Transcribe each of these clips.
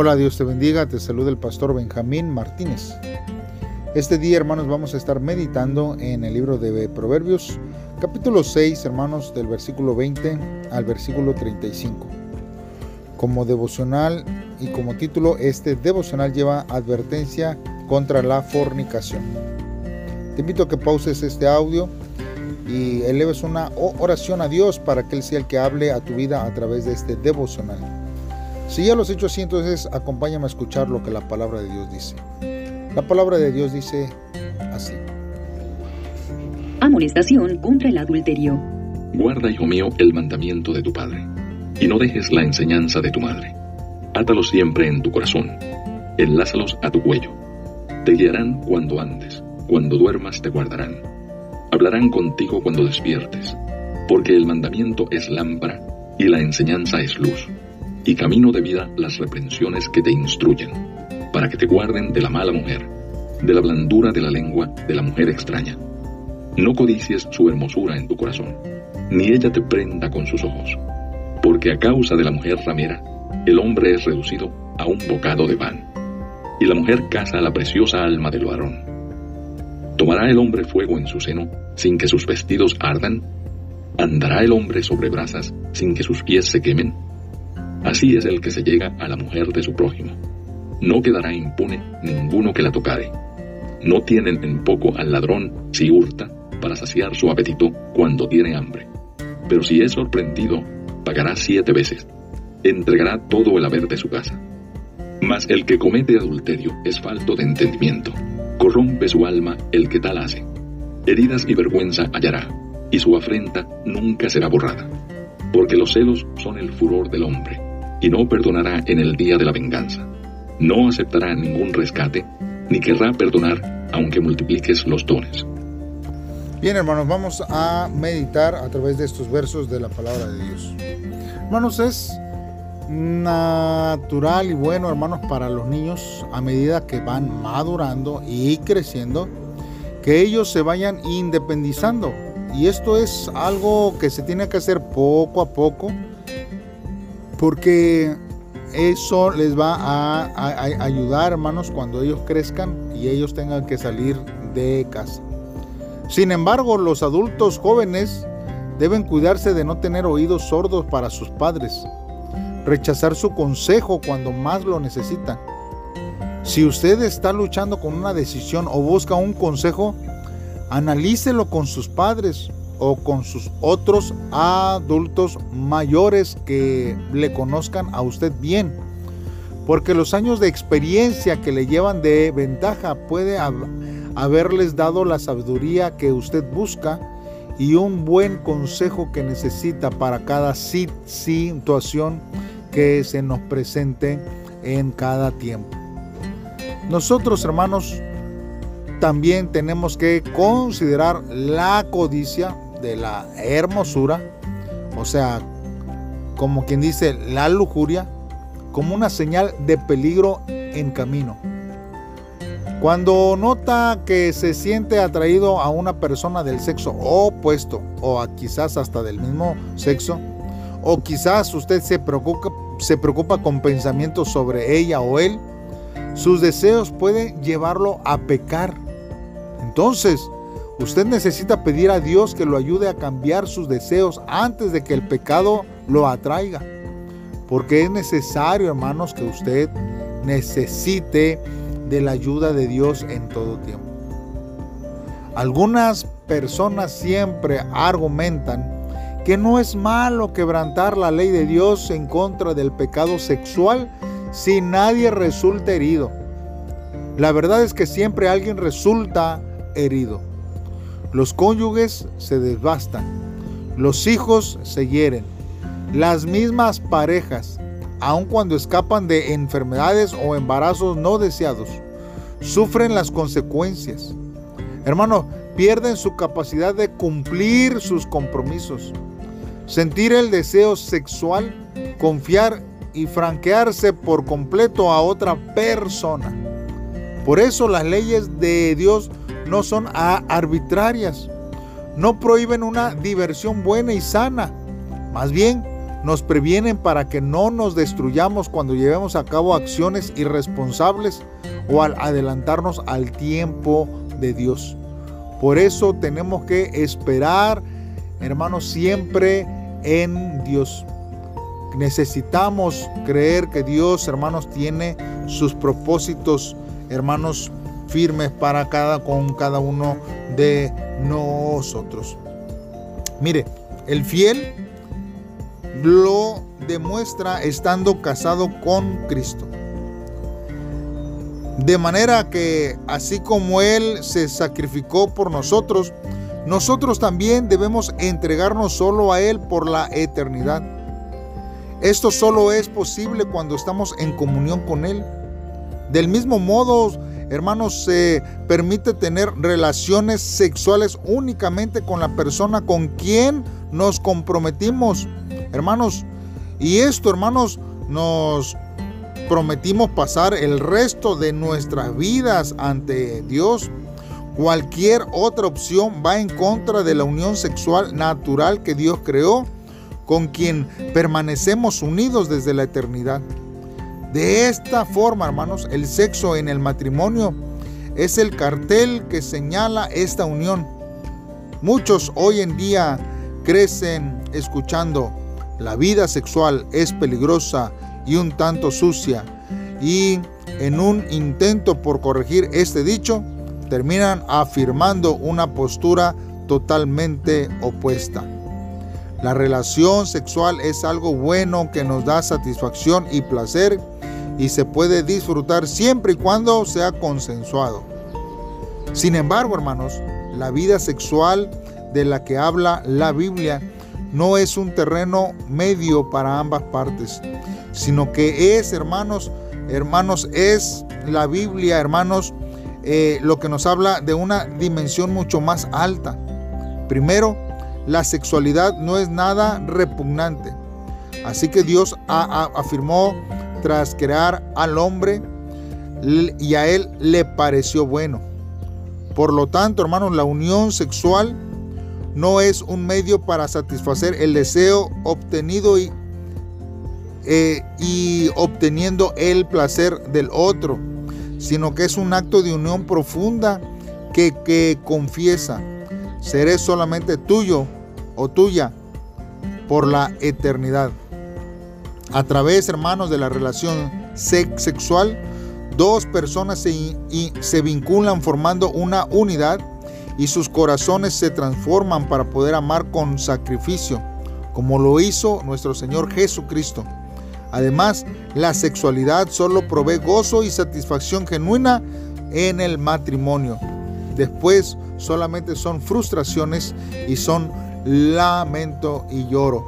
Hola, Dios te bendiga, te saluda el pastor Benjamín Martínez. Este día, hermanos, vamos a estar meditando en el libro de Proverbios, capítulo 6, hermanos, del versículo 20 al versículo 35. Como devocional y como título, este devocional lleva advertencia contra la fornicación. Te invito a que pauses este audio y eleves una oración a Dios para que Él sea el que hable a tu vida a través de este devocional. Si ya lo has hecho así, entonces acompáñame a escuchar lo que la palabra de Dios dice. La palabra de Dios dice así. Amonestación contra el adulterio. Guarda, hijo mío, el mandamiento de tu padre, y no dejes la enseñanza de tu madre. Átalos siempre en tu corazón, enlázalos a tu cuello. Te guiarán cuando andes, cuando duermas te guardarán. Hablarán contigo cuando despiertes, porque el mandamiento es lámpara y la enseñanza es luz y camino de vida las reprensiones que te instruyen, para que te guarden de la mala mujer, de la blandura de la lengua de la mujer extraña. No codicies su hermosura en tu corazón, ni ella te prenda con sus ojos, porque a causa de la mujer ramera, el hombre es reducido a un bocado de pan, y la mujer caza la preciosa alma del varón. ¿Tomará el hombre fuego en su seno sin que sus vestidos ardan? ¿Andará el hombre sobre brasas sin que sus pies se quemen? Así es el que se llega a la mujer de su prójimo. No quedará impune ninguno que la tocare. No tienen en poco al ladrón si hurta para saciar su apetito cuando tiene hambre. Pero si es sorprendido, pagará siete veces. Entregará todo el haber de su casa. Mas el que comete adulterio es falto de entendimiento. Corrompe su alma el que tal hace. Heridas y vergüenza hallará, y su afrenta nunca será borrada. Porque los celos son el furor del hombre y no perdonará en el día de la venganza. No aceptará ningún rescate, ni querrá perdonar aunque multipliques los dones. Bien, hermanos, vamos a meditar a través de estos versos de la palabra de Dios. Hermanos, es natural y bueno, hermanos, para los niños a medida que van madurando y creciendo, que ellos se vayan independizando. Y esto es algo que se tiene que hacer poco a poco porque eso les va a, ayudar, hermanos, cuando ellos crezcan y ellos tengan que salir de casa. Sin embargo, los adultos jóvenes deben cuidarse de no tener oídos sordos para sus padres, rechazar su consejo cuando más lo necesitan. Si usted está luchando con una decisión o busca un consejo, analícelo con sus padres o con sus otros adultos mayores que le conozcan a usted bien. Porque los años de experiencia que le llevan de ventaja puede haberles dado la sabiduría que usted busca y un buen consejo que necesita para cada situación que se nos presente en cada tiempo. Nosotros, hermanos, también tenemos que considerar la codicia de la hermosura, o sea, como quien dice, la lujuria, como una señal de peligro en camino. Cuando nota que se siente atraído a una persona del sexo opuesto o a quizás hasta del mismo sexo, o quizás usted se preocupa, se preocupa con pensamientos sobre ella o él, sus deseos pueden llevarlo a pecar. Entonces, Usted necesita pedir a Dios que lo ayude a cambiar sus deseos antes de que el pecado lo atraiga. Porque es necesario, hermanos, que usted necesite de la ayuda de Dios en todo tiempo. Algunas personas siempre argumentan que no es malo quebrantar la ley de Dios en contra del pecado sexual si nadie resulta herido. La verdad es que siempre alguien resulta herido. Los cónyuges se devastan, los hijos se hieren, las mismas parejas, aun cuando escapan de enfermedades o embarazos no deseados, sufren las consecuencias. Hermano, pierden su capacidad de cumplir sus compromisos, sentir el deseo sexual, confiar y franquearse por completo a otra persona. Por eso las leyes de Dios no son arbitrarias, no prohíben una diversión buena y sana, más bien nos previenen para que no nos destruyamos cuando llevemos a cabo acciones irresponsables o al adelantarnos al tiempo de Dios. Por eso tenemos que esperar, hermanos, siempre en Dios. Necesitamos creer que Dios, hermanos, tiene sus propósitos, hermanos, firmes para cada con cada uno de nosotros. Mire, el fiel lo demuestra estando casado con Cristo. De manera que así como Él se sacrificó por nosotros, nosotros también debemos entregarnos solo a Él por la eternidad. Esto solo es posible cuando estamos en comunión con Él. Del mismo modo, hermanos, se permite tener relaciones sexuales únicamente con la persona con quien nos comprometimos. Hermanos, y esto, hermanos, nos prometimos pasar el resto de nuestras vidas ante Dios, cualquier otra opción va en contra de la unión sexual natural que Dios creó, con quien permanecemos unidos desde la eternidad. De esta forma, hermanos, el sexo en el matrimonio es el cartel que señala esta unión. Muchos hoy en día crecen escuchando, la vida sexual es peligrosa y un tanto sucia. Y en un intento por corregir este dicho, terminan afirmando una postura totalmente opuesta. La relación sexual es algo bueno que nos da satisfacción y placer y se puede disfrutar siempre y cuando sea consensuado. Sin embargo, hermanos, la vida sexual de la que habla la Biblia no es un terreno medio para ambas partes, sino que es, hermanos, hermanos, es la Biblia, hermanos, eh, lo que nos habla de una dimensión mucho más alta. Primero, la sexualidad no es nada repugnante. Así que Dios afirmó tras crear al hombre y a él le pareció bueno. Por lo tanto, hermanos, la unión sexual no es un medio para satisfacer el deseo obtenido y, eh, y obteniendo el placer del otro, sino que es un acto de unión profunda que, que confiesa, seré solamente tuyo o tuya por la eternidad. A través, hermanos, de la relación sexual, dos personas se, se vinculan formando una unidad y sus corazones se transforman para poder amar con sacrificio, como lo hizo nuestro Señor Jesucristo. Además, la sexualidad solo provee gozo y satisfacción genuina en el matrimonio. Después solamente son frustraciones y son lamento y lloro.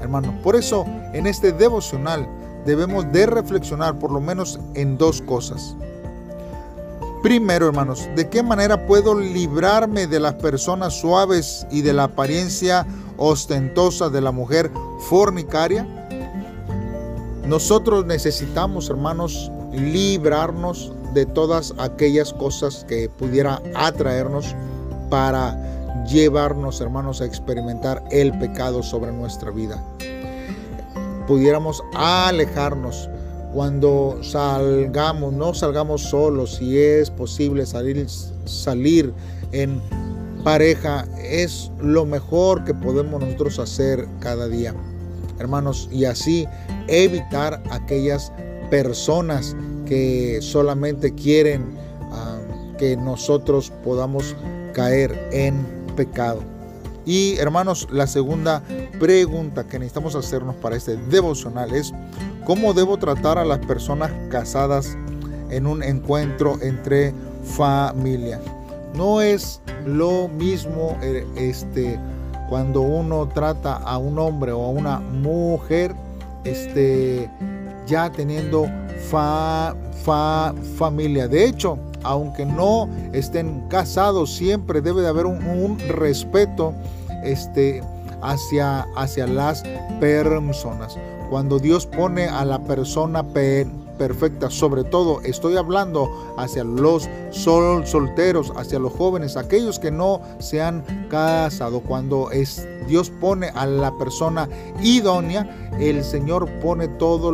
Hermanos, por eso en este devocional debemos de reflexionar por lo menos en dos cosas. Primero, hermanos, ¿de qué manera puedo librarme de las personas suaves y de la apariencia ostentosa de la mujer fornicaria? Nosotros necesitamos, hermanos, librarnos de todas aquellas cosas que pudiera atraernos para llevarnos, hermanos, a experimentar el pecado sobre nuestra vida. Pudiéramos alejarnos cuando salgamos, no salgamos solos, si es posible salir, salir en pareja, es lo mejor que podemos nosotros hacer cada día hermanos, y así evitar aquellas personas que solamente quieren ah, que nosotros podamos caer en pecado. Y hermanos, la segunda pregunta que necesitamos hacernos para este devocional es, ¿cómo debo tratar a las personas casadas en un encuentro entre familia? No es lo mismo eh, este, cuando uno trata a un hombre o a una mujer, este, ya teniendo fa, familia. De hecho, aunque no estén casados, siempre debe de haber un, respeto este, hacia, hacia las personas. Cuando Dios pone a la persona perfecta. Sobre todo estoy hablando hacia los sol solteros, hacia los jóvenes, aquellos que no se han casado. Cuando es, Dios pone a la persona idónea, el Señor pone todos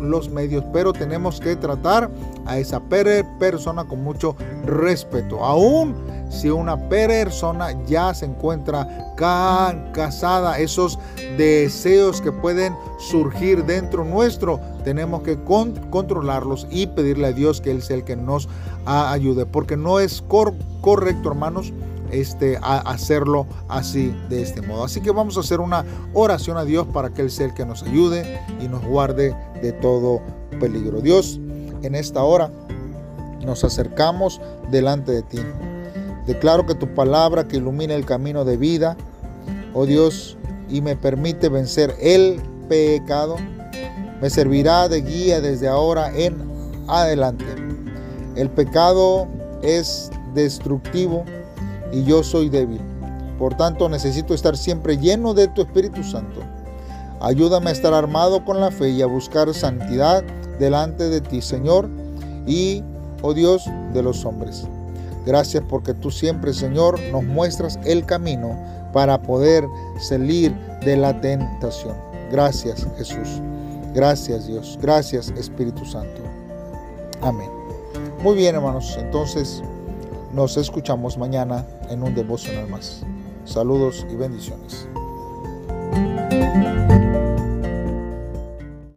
los medios, pero tenemos que tratar a esa persona con mucho respeto. Aún si una persona ya se encuentra casada, esos deseos que pueden surgir dentro nuestro, tenemos que controlarlos y pedirle a Dios que Él sea el que nos ayude, porque no es correcto, hermanos, este, hacerlo así, de este modo. Así que vamos a hacer una oración a Dios para que Él sea el que nos ayude y nos guarde de todo peligro. Dios, en esta hora nos acercamos delante de ti. Declaro que tu palabra que ilumina el camino de vida, oh Dios, y me permite vencer el pecado, me servirá de guía desde ahora en adelante. El pecado es destructivo y yo soy débil. Por tanto, necesito estar siempre lleno de tu Espíritu Santo. Ayúdame a estar armado con la fe y a buscar santidad delante de ti, Señor, y, oh Dios, de los hombres. Gracias porque tú siempre, Señor, nos muestras el camino para poder salir de la tentación. Gracias, Jesús. Gracias, Dios. Gracias, Espíritu Santo. Amén. Muy bien, hermanos. Entonces, nos escuchamos mañana en un devocional más. Saludos y bendiciones.